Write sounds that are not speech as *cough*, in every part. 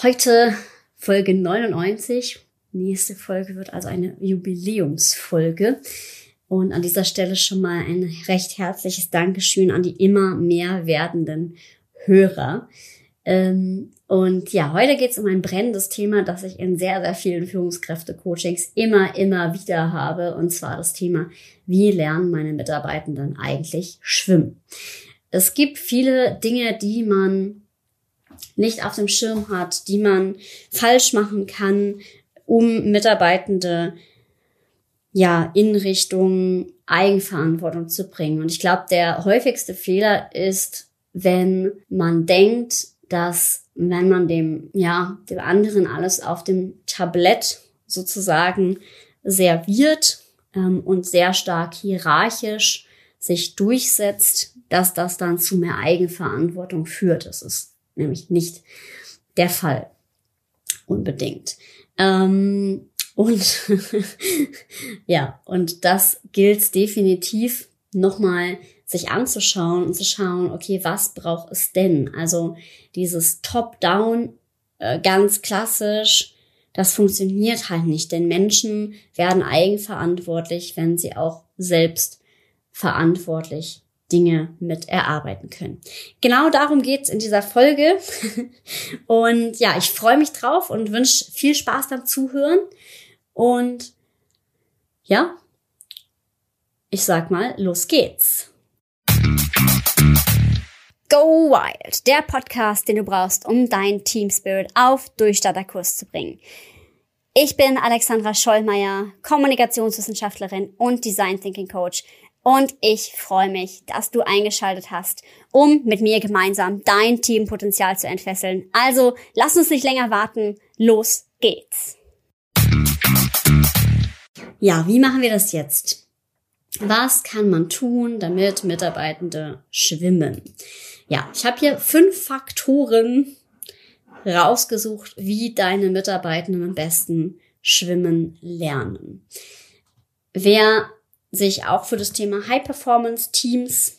Heute Folge 99. Nächste Folge wird also eine Jubiläumsfolge. Und an dieser Stelle schon mal ein recht herzliches Dankeschön an die immer mehr werdenden Hörer. Ähm, und ja, heute geht es um ein brennendes Thema, das ich in sehr, sehr vielen Führungskräfte-Coachings immer, immer wieder habe. Und zwar das Thema, wie lernen meine Mitarbeitenden eigentlich schwimmen? Es gibt viele Dinge, die man nicht auf dem Schirm hat, die man falsch machen kann, um Mitarbeitende ja in Richtung Eigenverantwortung zu bringen. Und ich glaube, der häufigste Fehler ist, wenn man denkt, dass wenn man dem, ja, dem anderen alles auf dem Tablett sozusagen serviert ähm, und sehr stark hierarchisch sich durchsetzt, dass das dann zu mehr Eigenverantwortung führt. Das ist nämlich nicht der Fall. Unbedingt. Ähm, und *laughs* ja, und das gilt definitiv nochmal sich anzuschauen und zu schauen, okay, was braucht es denn? Also dieses Top-Down, äh, ganz klassisch, das funktioniert halt nicht, denn Menschen werden eigenverantwortlich, wenn sie auch selbst verantwortlich Dinge mit erarbeiten können. Genau darum geht's in dieser Folge. *laughs* Und ja, ich freue mich drauf und wünsche viel Spaß beim Zuhören. Und ja, ich sag mal, los geht's. Go Wild, der Podcast, den du brauchst, um dein Team Spirit auf Durchstarterkurs zu bringen. Ich bin Alexandra Schollmeier, Kommunikationswissenschaftlerin und Design Thinking Coach und ich freue mich, dass du eingeschaltet hast, um mit mir gemeinsam dein Teampotenzial zu entfesseln. Also lass uns nicht länger warten. Los geht's. Ja, wie machen wir das jetzt? Was kann man tun, damit Mitarbeitende schwimmen? Ja, ich habe hier fünf Faktoren rausgesucht, wie deine Mitarbeitenden am besten schwimmen lernen. Wer sich auch für das Thema High Performance Teams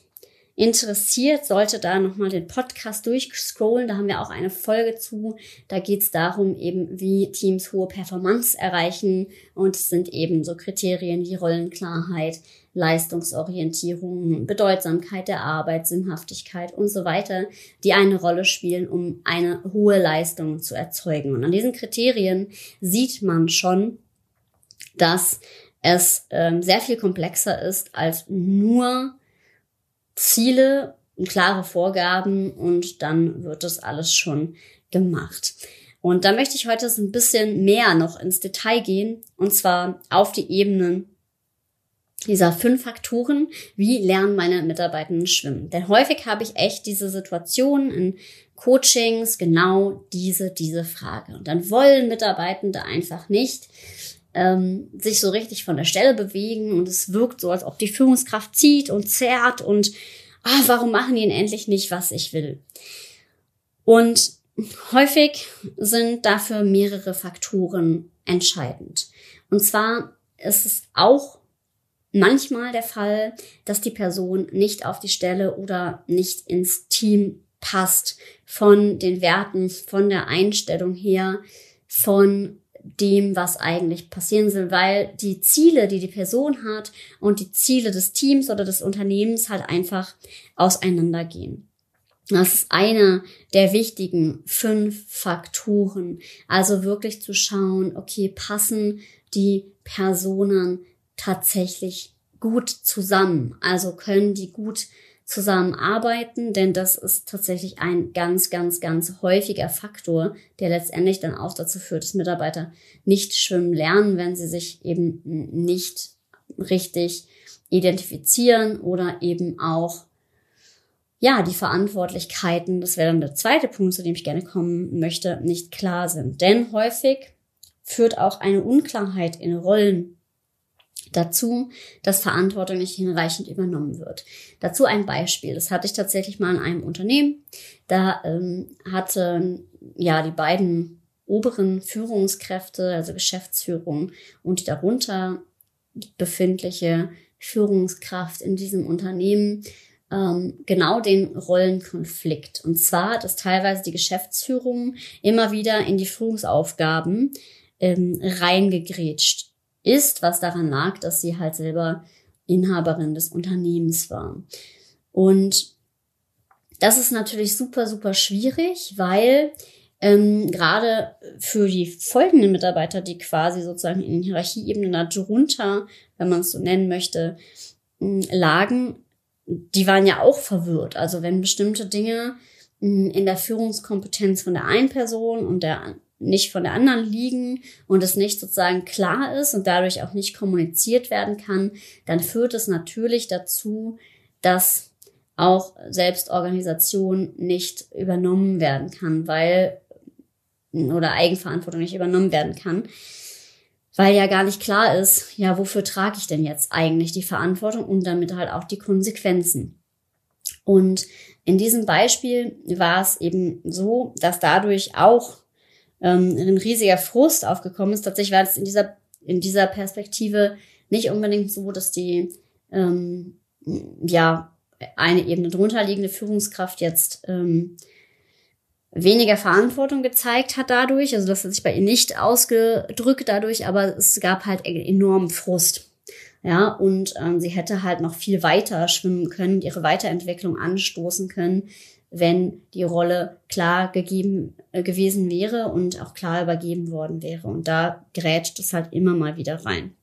interessiert, sollte da nochmal den Podcast durchscrollen. Da haben wir auch eine Folge zu. Da geht es darum, eben wie Teams hohe Performance erreichen. Und es sind eben so Kriterien wie Rollenklarheit, Leistungsorientierung, Bedeutsamkeit der Arbeit, Sinnhaftigkeit und so weiter, die eine Rolle spielen, um eine hohe Leistung zu erzeugen. Und an diesen Kriterien sieht man schon, dass es ähm, sehr viel komplexer ist als nur Ziele und klare Vorgaben und dann wird das alles schon gemacht. Und da möchte ich heute so ein bisschen mehr noch ins Detail gehen und zwar auf die Ebenen dieser fünf Faktoren, wie lernen meine Mitarbeitenden schwimmen. Denn häufig habe ich echt diese Situation in Coachings, genau diese, diese Frage. Und dann wollen Mitarbeitende einfach nicht ähm, sich so richtig von der Stelle bewegen und es wirkt so, als ob die Führungskraft zieht und zerrt und ah, warum machen die denn endlich nicht, was ich will? Und häufig sind dafür mehrere Faktoren entscheidend. Und zwar ist es auch manchmal der Fall, dass die Person nicht auf die Stelle oder nicht ins Team passt von den Werten, von der Einstellung her, von dem, was eigentlich passieren soll, weil die Ziele, die die Person hat und die Ziele des Teams oder des Unternehmens halt einfach auseinandergehen. Das ist einer der wichtigen fünf Faktoren. Also wirklich zu schauen, okay, passen die Personen tatsächlich gut zusammen? Also können die gut zusammenarbeiten, denn das ist tatsächlich ein ganz, ganz, ganz häufiger Faktor, der letztendlich dann auch dazu führt, dass Mitarbeiter nicht schwimmen lernen, wenn sie sich eben nicht richtig identifizieren oder eben auch ja, die Verantwortlichkeiten, das wäre dann der zweite Punkt, zu dem ich gerne kommen möchte, nicht klar sind. Denn häufig führt auch eine Unklarheit in Rollen dazu, dass Verantwortung nicht hinreichend übernommen wird. Dazu ein Beispiel. Das hatte ich tatsächlich mal in einem Unternehmen. Da ähm, hatten ja die beiden oberen Führungskräfte, also Geschäftsführung und die darunter befindliche Führungskraft in diesem Unternehmen ähm, genau den Rollenkonflikt. Und zwar, dass teilweise die Geschäftsführung immer wieder in die Führungsaufgaben ähm, reingegrätscht ist, was daran lag, dass sie halt selber Inhaberin des Unternehmens war. Und das ist natürlich super, super schwierig, weil ähm, gerade für die folgenden Mitarbeiter, die quasi sozusagen in den Hierarchieebenen darunter, wenn man es so nennen möchte, lagen, die waren ja auch verwirrt. Also wenn bestimmte Dinge in der Führungskompetenz von der einen Person und der nicht von der anderen liegen und es nicht sozusagen klar ist und dadurch auch nicht kommuniziert werden kann, dann führt es natürlich dazu, dass auch Selbstorganisation nicht übernommen werden kann, weil oder Eigenverantwortung nicht übernommen werden kann, weil ja gar nicht klar ist, ja, wofür trage ich denn jetzt eigentlich die Verantwortung und damit halt auch die Konsequenzen. Und in diesem Beispiel war es eben so, dass dadurch auch ähm, ein riesiger Frust aufgekommen ist. Tatsächlich war es in dieser, in dieser Perspektive nicht unbedingt so, dass die ähm, ja eine Ebene drunter liegende Führungskraft jetzt ähm, weniger Verantwortung gezeigt hat dadurch. Also das hat sich bei ihr nicht ausgedrückt dadurch, aber es gab halt enormen Frust. Ja, und ähm, sie hätte halt noch viel weiter schwimmen können, ihre Weiterentwicklung anstoßen können, wenn die Rolle klar gegeben äh, gewesen wäre und auch klar übergeben worden wäre. Und da grätscht es halt immer mal wieder rein.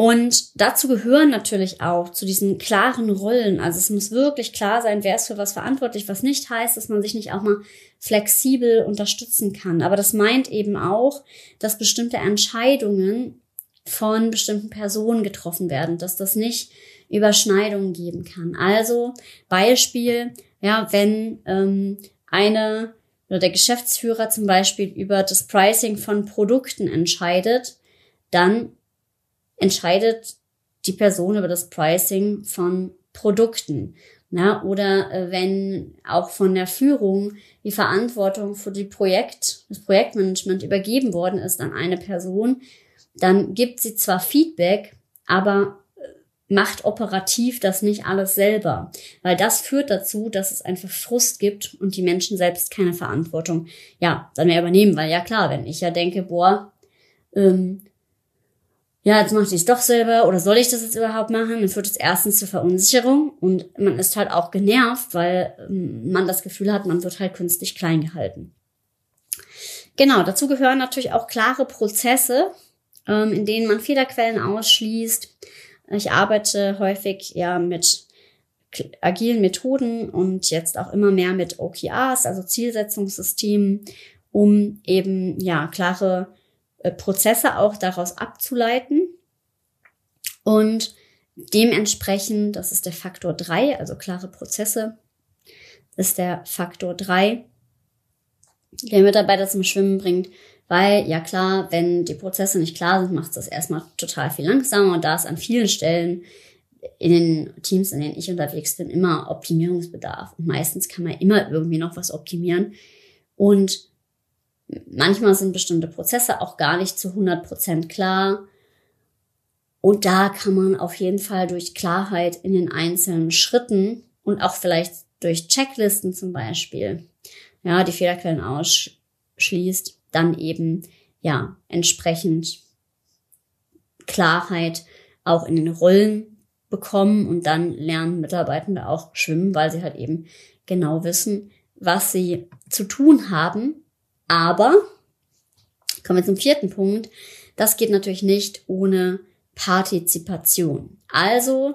Und dazu gehören natürlich auch zu diesen klaren Rollen. Also es muss wirklich klar sein, wer ist für was verantwortlich, was nicht heißt, dass man sich nicht auch mal flexibel unterstützen kann. Aber das meint eben auch, dass bestimmte Entscheidungen von bestimmten Personen getroffen werden, dass das nicht Überschneidungen geben kann. Also Beispiel, ja, wenn ähm, eine oder der Geschäftsführer zum Beispiel über das Pricing von Produkten entscheidet, dann entscheidet die Person über das Pricing von Produkten. Na, oder äh, wenn auch von der Führung die Verantwortung für die Projekt, das Projektmanagement übergeben worden ist an eine Person, dann gibt sie zwar Feedback, aber macht operativ das nicht alles selber. Weil das führt dazu, dass es einfach Frust gibt und die Menschen selbst keine Verantwortung, ja, dann mehr übernehmen. Weil ja klar, wenn ich ja denke, boah, ähm, ja, jetzt mache ich es doch selber oder soll ich das jetzt überhaupt machen? Dann führt es erstens zur Verunsicherung und man ist halt auch genervt, weil ähm, man das Gefühl hat, man wird halt künstlich klein gehalten. Genau, dazu gehören natürlich auch klare Prozesse, ähm, in denen man Fehlerquellen ausschließt. Ich arbeite häufig ja mit agilen Methoden und jetzt auch immer mehr mit OKRs, also Zielsetzungssystemen, um eben ja klare äh, Prozesse auch daraus abzuleiten. Und dementsprechend, das ist der Faktor drei, also klare Prozesse, ist der Faktor drei, der Mitarbeiter zum Schwimmen bringt, weil ja klar, wenn die Prozesse nicht klar sind, macht es das erstmal total viel langsamer und da ist an vielen Stellen in den Teams, in denen ich unterwegs bin, immer Optimierungsbedarf. Und meistens kann man immer irgendwie noch was optimieren. Und Manchmal sind bestimmte Prozesse auch gar nicht zu 100 Prozent klar. Und da kann man auf jeden Fall durch Klarheit in den einzelnen Schritten und auch vielleicht durch Checklisten zum Beispiel, ja, die Fehlerquellen ausschließt, dann eben, ja, entsprechend Klarheit auch in den Rollen bekommen und dann lernen Mitarbeitende auch schwimmen, weil sie halt eben genau wissen, was sie zu tun haben aber, kommen wir zum vierten Punkt, das geht natürlich nicht ohne Partizipation. Also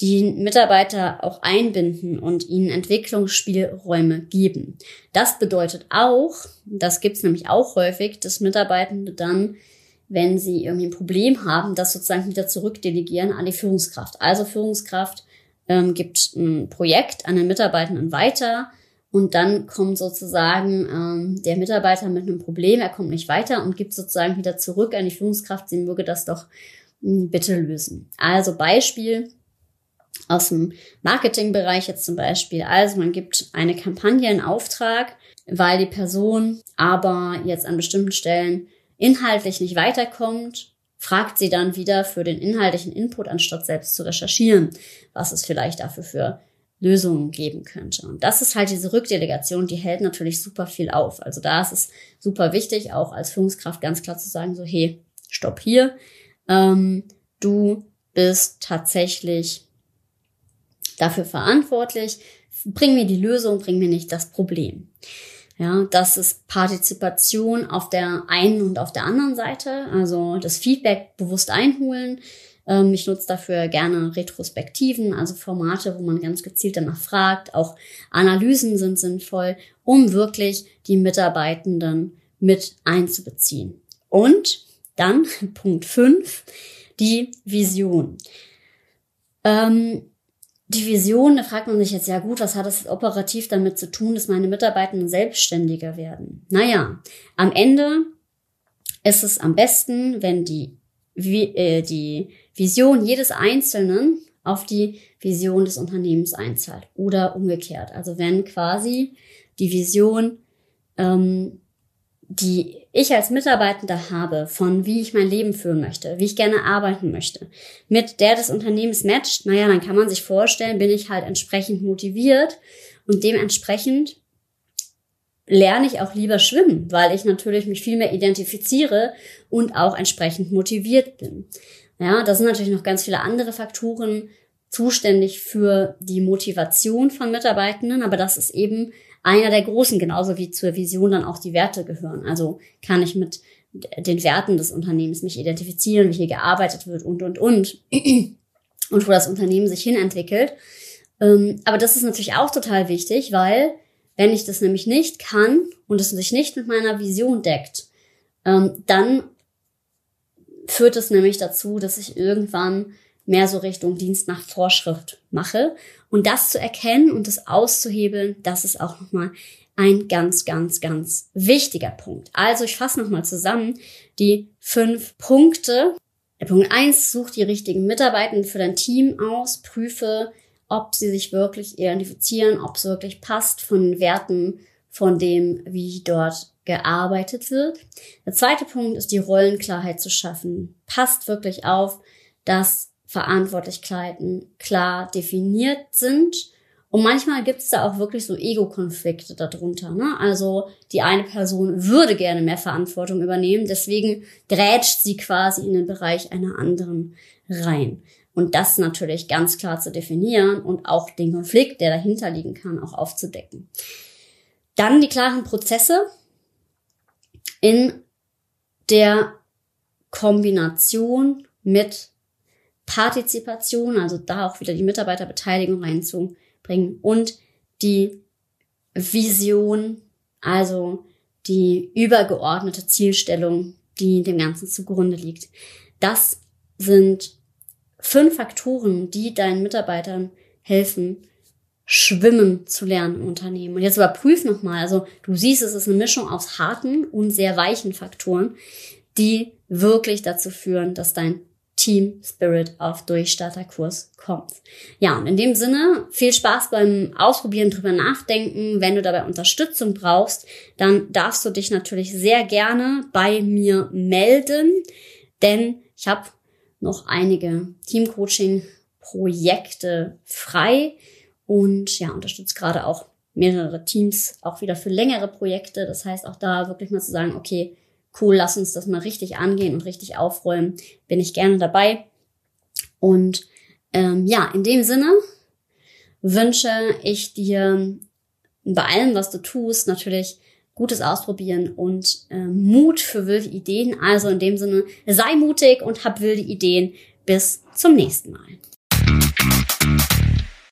die Mitarbeiter auch einbinden und ihnen Entwicklungsspielräume geben. Das bedeutet auch, das gibt's nämlich auch häufig, dass Mitarbeitende dann, wenn sie irgendwie ein Problem haben, das sozusagen wieder zurückdelegieren an die Führungskraft. Also Führungskraft ähm, gibt ein Projekt an den Mitarbeitenden weiter, und dann kommt sozusagen ähm, der Mitarbeiter mit einem Problem, er kommt nicht weiter und gibt sozusagen wieder zurück an die Führungskraft, sie möge das doch hm, bitte lösen. Also Beispiel aus dem Marketingbereich jetzt zum Beispiel. Also man gibt eine Kampagne in Auftrag, weil die Person aber jetzt an bestimmten Stellen inhaltlich nicht weiterkommt fragt sie dann wieder für den inhaltlichen Input, anstatt selbst zu recherchieren, was es vielleicht dafür für Lösungen geben könnte. Und das ist halt diese Rückdelegation, die hält natürlich super viel auf. Also da ist es super wichtig, auch als Führungskraft ganz klar zu sagen, so, hey, stopp hier. Ähm, du bist tatsächlich dafür verantwortlich. Bring mir die Lösung, bring mir nicht das Problem. Ja, das ist Partizipation auf der einen und auf der anderen Seite. Also das Feedback bewusst einholen. Ähm, ich nutze dafür gerne Retrospektiven, also Formate, wo man ganz gezielt danach fragt. Auch Analysen sind sinnvoll, um wirklich die Mitarbeitenden mit einzubeziehen. Und dann *laughs* Punkt 5, die Vision. Ähm, die Vision, da fragt man sich jetzt, ja gut, was hat das operativ damit zu tun, dass meine Mitarbeitenden selbstständiger werden? Naja, am Ende ist es am besten, wenn die, wie, äh, die Vision jedes Einzelnen auf die Vision des Unternehmens einzahlt oder umgekehrt. Also wenn quasi die Vision ähm, die ich als Mitarbeitender habe, von wie ich mein Leben führen möchte, wie ich gerne arbeiten möchte, mit der des Unternehmens matcht, naja, dann kann man sich vorstellen, bin ich halt entsprechend motiviert und dementsprechend lerne ich auch lieber schwimmen, weil ich natürlich mich viel mehr identifiziere und auch entsprechend motiviert bin. Ja, da sind natürlich noch ganz viele andere Faktoren zuständig für die Motivation von Mitarbeitenden, aber das ist eben einer der großen, genauso wie zur Vision dann auch die Werte gehören. Also kann ich mit den Werten des Unternehmens mich identifizieren, wie hier gearbeitet wird und, und, und. *clears throat* Und wo das Unternehmen sich hinentwickelt. Ähm, aber das ist natürlich auch total wichtig, weil wenn ich das nämlich nicht kann und es sich nicht mit meiner Vision deckt, ähm, dann führt es nämlich dazu, dass ich irgendwann mehr so Richtung Dienst nach Vorschrift mache. Und das zu erkennen und das auszuhebeln, das ist auch nochmal ein ganz, ganz, ganz wichtiger Punkt. Also ich fasse nochmal zusammen die fünf Punkte. Der Punkt eins: such die richtigen Mitarbeiter für dein Team aus, prüfe, ob sie sich wirklich identifizieren, ob es wirklich passt von den Werten, von dem, wie dort gearbeitet wird. Der zweite Punkt ist die Rollenklarheit zu schaffen. Passt wirklich auf, dass Verantwortlichkeiten klar definiert sind. Und manchmal gibt es da auch wirklich so Ego-Konflikte darunter. Ne? Also die eine Person würde gerne mehr Verantwortung übernehmen, deswegen grätscht sie quasi in den Bereich einer anderen rein. Und das natürlich ganz klar zu definieren und auch den Konflikt, der dahinter liegen kann, auch aufzudecken. Dann die klaren Prozesse in der Kombination mit Partizipation, also da auch wieder die Mitarbeiterbeteiligung reinzubringen und die Vision, also die übergeordnete Zielstellung, die dem Ganzen zugrunde liegt. Das sind fünf Faktoren, die deinen Mitarbeitern helfen, schwimmen zu lernen im Unternehmen. Und jetzt überprüf nochmal, also du siehst, es ist eine Mischung aus harten und sehr weichen Faktoren, die wirklich dazu führen, dass dein Team Spirit auf Durchstarterkurs kommt. Ja, und in dem Sinne viel Spaß beim Ausprobieren, drüber nachdenken. Wenn du dabei Unterstützung brauchst, dann darfst du dich natürlich sehr gerne bei mir melden, denn ich habe noch einige Teamcoaching-Projekte frei und ja, unterstütze gerade auch mehrere Teams auch wieder für längere Projekte. Das heißt auch da wirklich mal zu sagen, okay, cool, lass uns das mal richtig angehen und richtig aufräumen, bin ich gerne dabei. Und ähm, ja, in dem Sinne wünsche ich dir bei allem, was du tust, natürlich gutes Ausprobieren und äh, Mut für wilde Ideen. Also in dem Sinne, sei mutig und hab wilde Ideen. Bis zum nächsten Mal.